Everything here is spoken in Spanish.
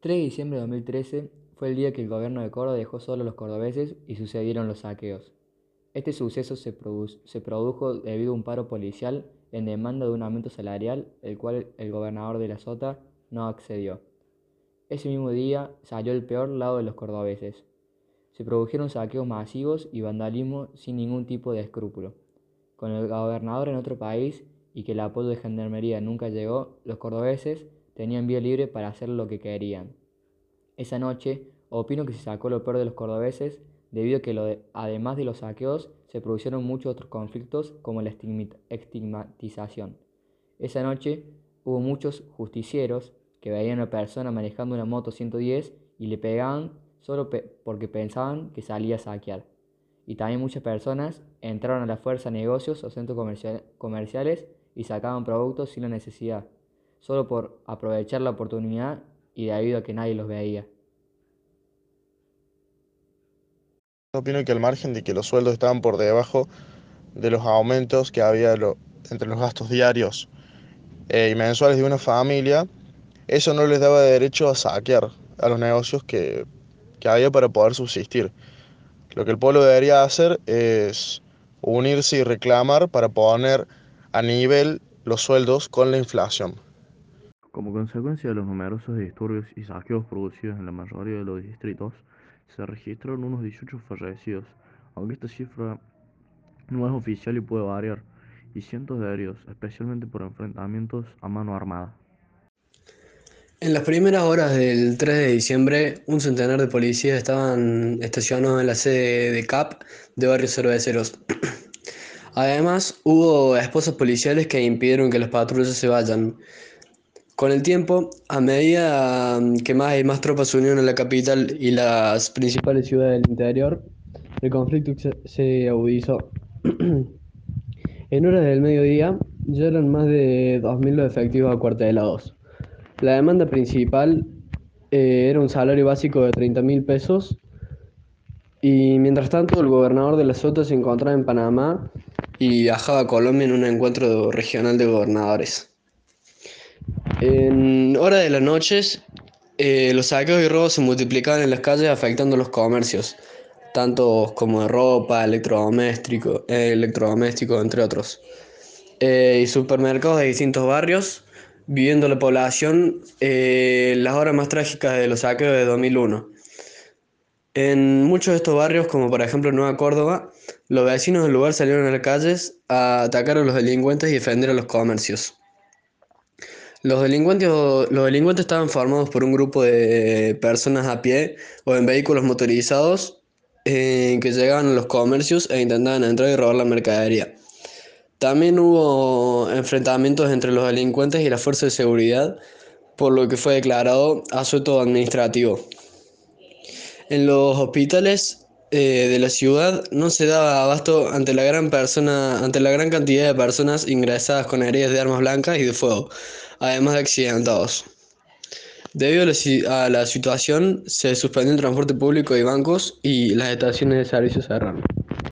3 de diciembre de 2013 fue el día que el gobierno de Córdoba dejó solo a los cordobeses y sucedieron los saqueos. Este suceso se, produjo debido a un paro policial en demanda de un aumento salarial, el cual el gobernador de la Sota no accedió. Ese mismo día salió el peor lado de los cordobeses. Se produjeron saqueos masivos y vandalismo sin ningún tipo de escrúpulo. Con el gobernador en otro país y que el apoyo de Gendarmería nunca llegó, los cordobeses tenían vía libre para hacer lo que querían. Esa noche, opino que se sacó lo peor de los cordobeses, debido a que además de los saqueos, se produjeron muchos otros conflictos como la estigmatización. Esa noche hubo muchos justicieros que veían a una persona manejando una moto 110 y le pegaban solo porque pensaban que salía a saquear. Y también muchas personas entraron a la fuerza a negocios o centros comerciales y sacaban productos sin la necesidad solo por aprovechar la oportunidad y debido a que nadie los veía. Opino que al margen de que los sueldos estaban por debajo de los aumentos que había entre los gastos diarios eh, y mensuales de una familia, eso no les daba derecho a saquear a los negocios que, que había para poder subsistir. Lo que el pueblo debería hacer es unirse y reclamar para poner a nivel los sueldos con la inflación. Como consecuencia de los numerosos disturbios y saqueos producidos en la mayoría de los distritos, se registraron unos 18 fallecidos, aunque esta cifra no es oficial y puede variar, y cientos de heridos, especialmente por enfrentamientos a mano armada. En las primeras horas del 3 de diciembre, un centenar de policías estaban estacionados en la sede de CAP de Barrios Cerveceros. Además, hubo esposas policiales que impidieron que las patrullas se vayan. Con el tiempo, a medida mm, que más y más tropas se unieron a la capital y las principales ciudades del interior, el conflicto se agudizó. en horas del mediodía ya eran más de 2.000 los efectivos acuartelados. La demanda principal eh, era un salario básico de 30.000 pesos y mientras tanto el gobernador de la Sota se encontraba en Panamá y viajaba a Colombia en un encuentro regional de gobernadores. En hora de las noches, eh, los saqueos y robos se multiplicaban en las calles afectando los comercios, tanto como de ropa, electrodoméstico, eh, entre otros, eh, y supermercados de distintos barrios, viviendo la población las horas más trágicas de los saqueos de 2001. En muchos de estos barrios, como por ejemplo Nueva Córdoba, los vecinos del lugar salieron a las calles a atacar a los delincuentes y defender a los comercios. Los delincuentes, los delincuentes estaban formados por un grupo de personas a pie o en vehículos motorizados eh, que llegaban a los comercios e intentaban entrar y robar la mercadería. También hubo enfrentamientos entre los delincuentes y las fuerzas de seguridad, por lo que fue declarado asueto administrativo. En los hospitales eh, de la ciudad no se daba abasto ante la gran persona, ante la gran cantidad de personas ingresadas con heridas de armas blancas y de fuego, además de accidentados. Debido a la situación, se suspendió el transporte público y bancos y las estaciones de servicio cerraron.